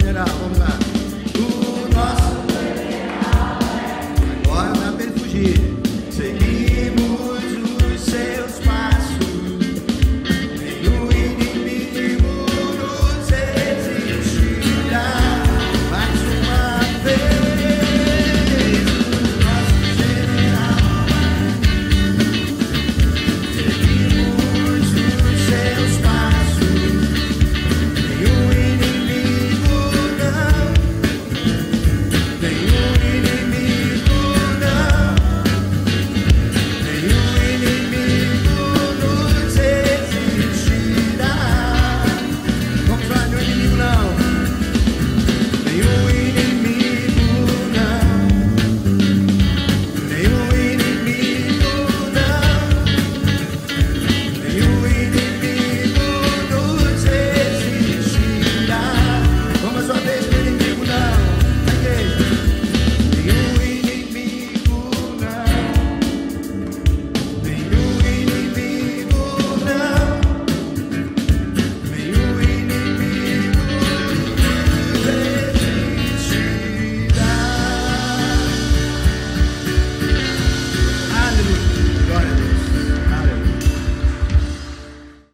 será